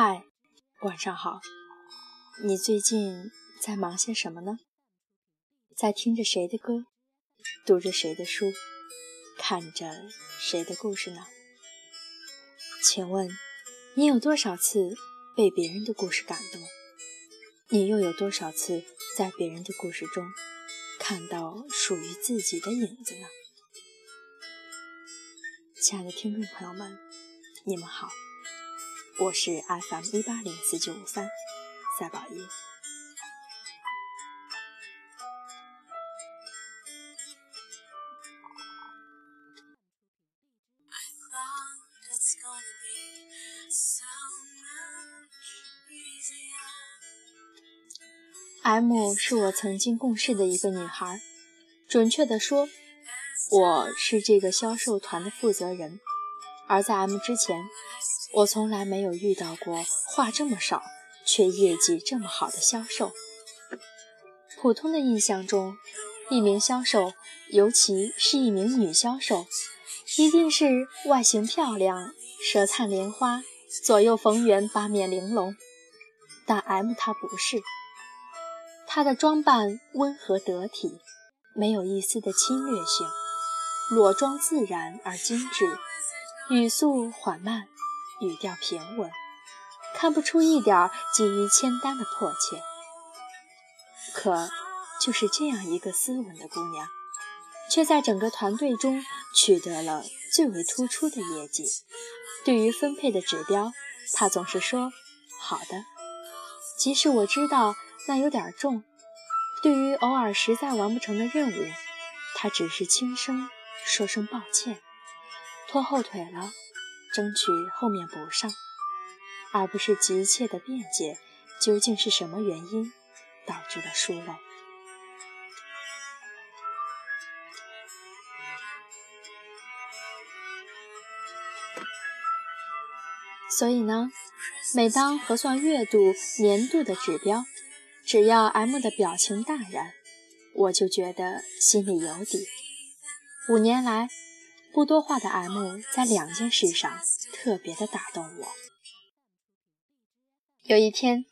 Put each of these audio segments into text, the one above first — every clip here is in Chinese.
嗨，晚上好。你最近在忙些什么呢？在听着谁的歌，读着谁的书，看着谁的故事呢？请问，你有多少次被别人的故事感动？你又有多少次在别人的故事中看到属于自己的影子呢？亲爱的听众朋友们，你们好，我是 FM 一八零四九五三赛宝一。M 是我曾经共事的一个女孩，准确的说，我是这个销售团的负责人。而在 M 之前，我从来没有遇到过话这么少却业绩这么好的销售。普通的印象中，一名销售，尤其是一名女销售，一定是外形漂亮、舌灿莲花、左右逢源、八面玲珑。但 M 她不是。她的装扮温和得体，没有一丝的侵略性，裸妆自然而精致，语速缓慢，语调平稳，看不出一点急于签单的迫切。可就是这样一个斯文的姑娘，却在整个团队中取得了最为突出的业绩。对于分配的指标，她总是说：“好的。”即使我知道。那有点重。对于偶尔实在完不成的任务，他只是轻声说声抱歉，拖后腿了，争取后面补上，而不是急切的辩解究竟是什么原因导致了疏漏。所以呢，每当核算月度、年度的指标。只要 M 的表情淡然，我就觉得心里有底。五年来，不多话的 M 在两件事上特别的打动我。有一天，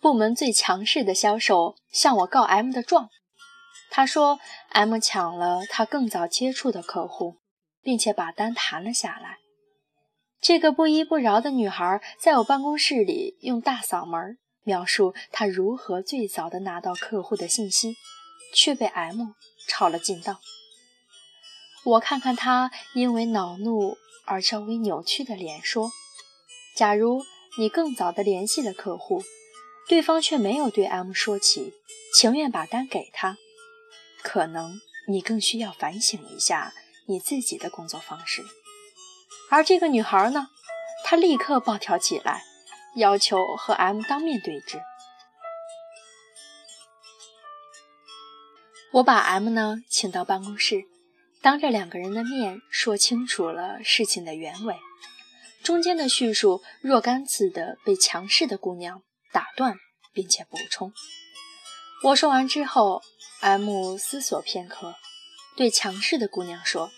部门最强势的销售向我告 M 的状，他说 M 抢了他更早接触的客户，并且把单谈了下来。这个不依不饶的女孩在我办公室里用大嗓门。描述她如何最早的拿到客户的信息，却被 M 抄了近道。我看看他因为恼怒而稍微扭曲的脸，说：“假如你更早的联系了客户，对方却没有对 M 说起，情愿把单给他，可能你更需要反省一下你自己的工作方式。”而这个女孩呢，她立刻暴跳起来。要求和 M 当面对质。我把 M 呢请到办公室，当着两个人的面说清楚了事情的原委。中间的叙述若干次的被强势的姑娘打断，并且补充。我说完之后，M 思索片刻，对强势的姑娘说：“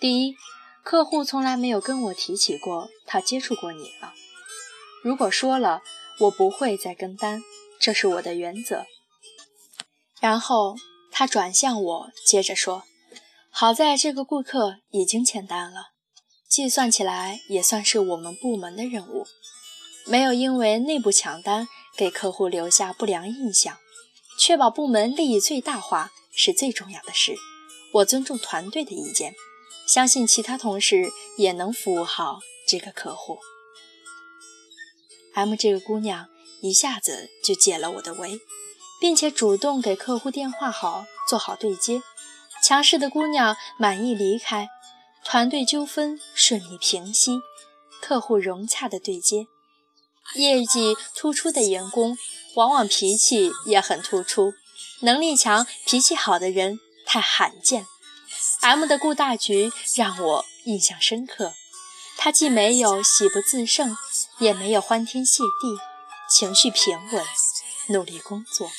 第一，客户从来没有跟我提起过他接触过你了。”如果说了，我不会再跟单，这是我的原则。然后他转向我，接着说：“好在这个顾客已经签单了，计算起来也算是我们部门的任务，没有因为内部抢单给客户留下不良印象，确保部门利益最大化是最重要的事。我尊重团队的意见，相信其他同事也能服务好这个客户。” M 这个姑娘一下子就解了我的围，并且主动给客户电话号做好对接。强势的姑娘满意离开，团队纠纷顺利平息，客户融洽的对接。业绩突出的员工往往脾气也很突出，能力强、脾气好的人太罕见。M 的顾大局让我印象深刻。他既没有喜不自胜，也没有欢天谢地，情绪平稳，努力工作。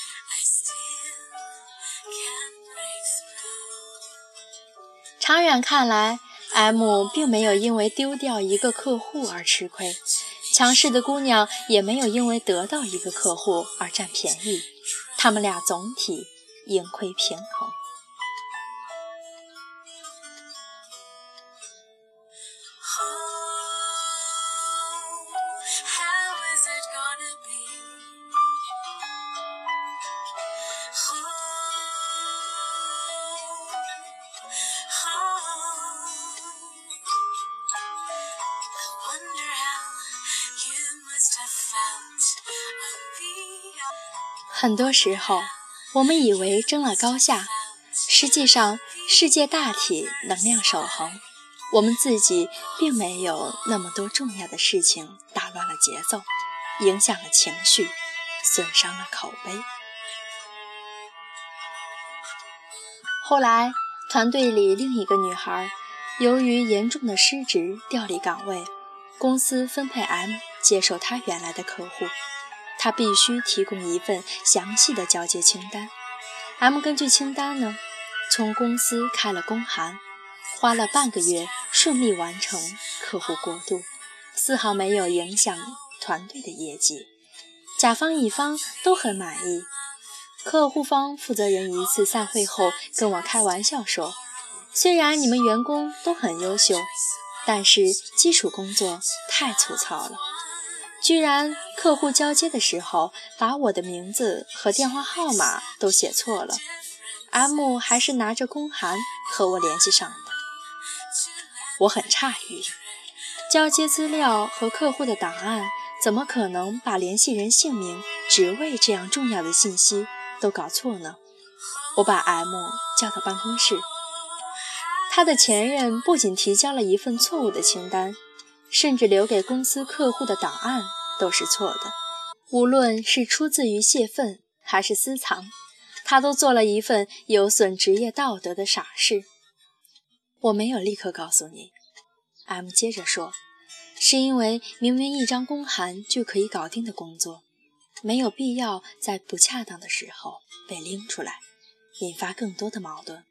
长远看来，M 并没有因为丢掉一个客户而吃亏，强势的姑娘也没有因为得到一个客户而占便宜，他们俩总体盈亏平衡。很多时候，我们以为争了高下，实际上世界大体能量守恒，我们自己并没有那么多重要的事情打乱了节奏，影响了情绪，损伤了口碑。后来，团队里另一个女孩，由于严重的失职调离岗位，公司分配 M 接受她原来的客户。他必须提供一份详细的交接清单。M 根据清单呢，从公司开了公函，花了半个月顺利完成客户过渡，丝毫没有影响团队的业绩。甲方乙方都很满意。客户方负责人一次散会后跟我开玩笑说：“虽然你们员工都很优秀，但是基础工作太粗糙了。”居然客户交接的时候把我的名字和电话号码都写错了，M 还是拿着公函和我联系上的。我很诧异，交接资料和客户的档案怎么可能把联系人姓名、职位这样重要的信息都搞错呢？我把 M 叫到办公室，他的前任不仅提交了一份错误的清单。甚至留给公司客户的档案都是错的，无论是出自于泄愤还是私藏，他都做了一份有损职业道德的傻事。我没有立刻告诉你，M 接着说，是因为明明一张公函就可以搞定的工作，没有必要在不恰当的时候被拎出来，引发更多的矛盾。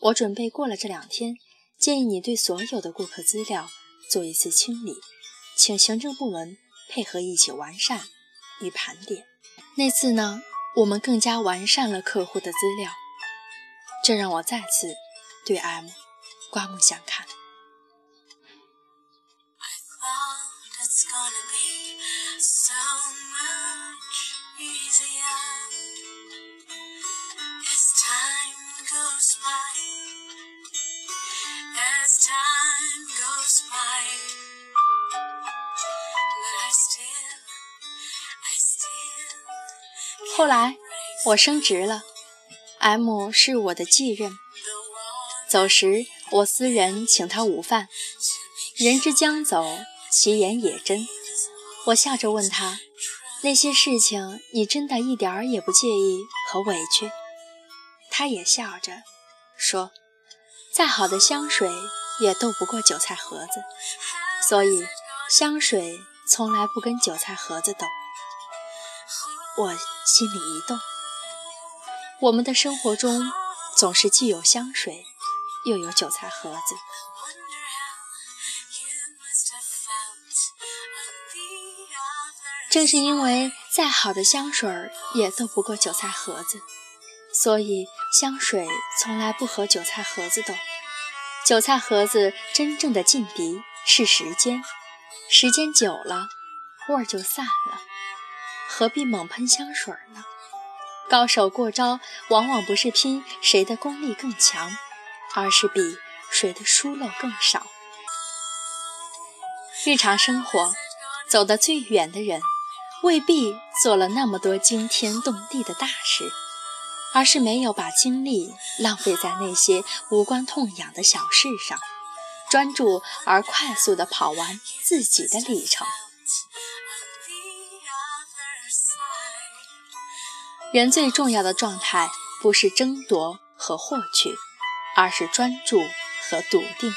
我准备过了这两天，建议你对所有的顾客资料。做一次清理，请行政部门配合一起完善与盘点。那次呢，我们更加完善了客户的资料，这让我再次对 M 刮目相看。后来我升职了，M 是我的继任。走时我私人请他午饭。人之将走，其言也真。我笑着问他：“那些事情你真的一点儿也不介意和委屈？”他也笑着说：“再好的香水也斗不过韭菜盒子，所以香水从来不跟韭菜盒子斗。”我心里一动，我们的生活中总是既有香水，又有韭菜盒子。正是因为再好的香水也斗不过韭菜盒子，所以香水从来不和韭菜盒子斗。韭菜盒子真正的劲敌是时间，时间久了，味儿就散了。何必猛喷香水呢？高手过招，往往不是拼谁的功力更强，而是比谁的疏漏更少。日常生活走得最远的人，未必做了那么多惊天动地的大事，而是没有把精力浪费在那些无关痛痒的小事上，专注而快速地跑完自己的里程。人最重要的状态不是争夺和获取，而是专注和笃定。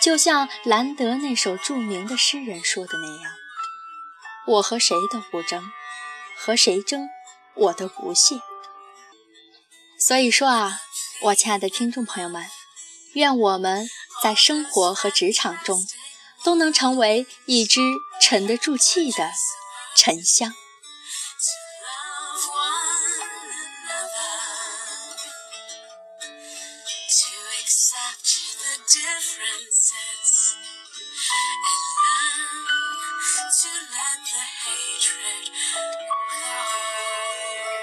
就像兰德那首著名的诗人说的那样：“我和谁都不争，和谁争我都不屑。”所以说啊，我亲爱的听众朋友们，愿我们在生活和职场中都能成为一只沉得住气的沉香。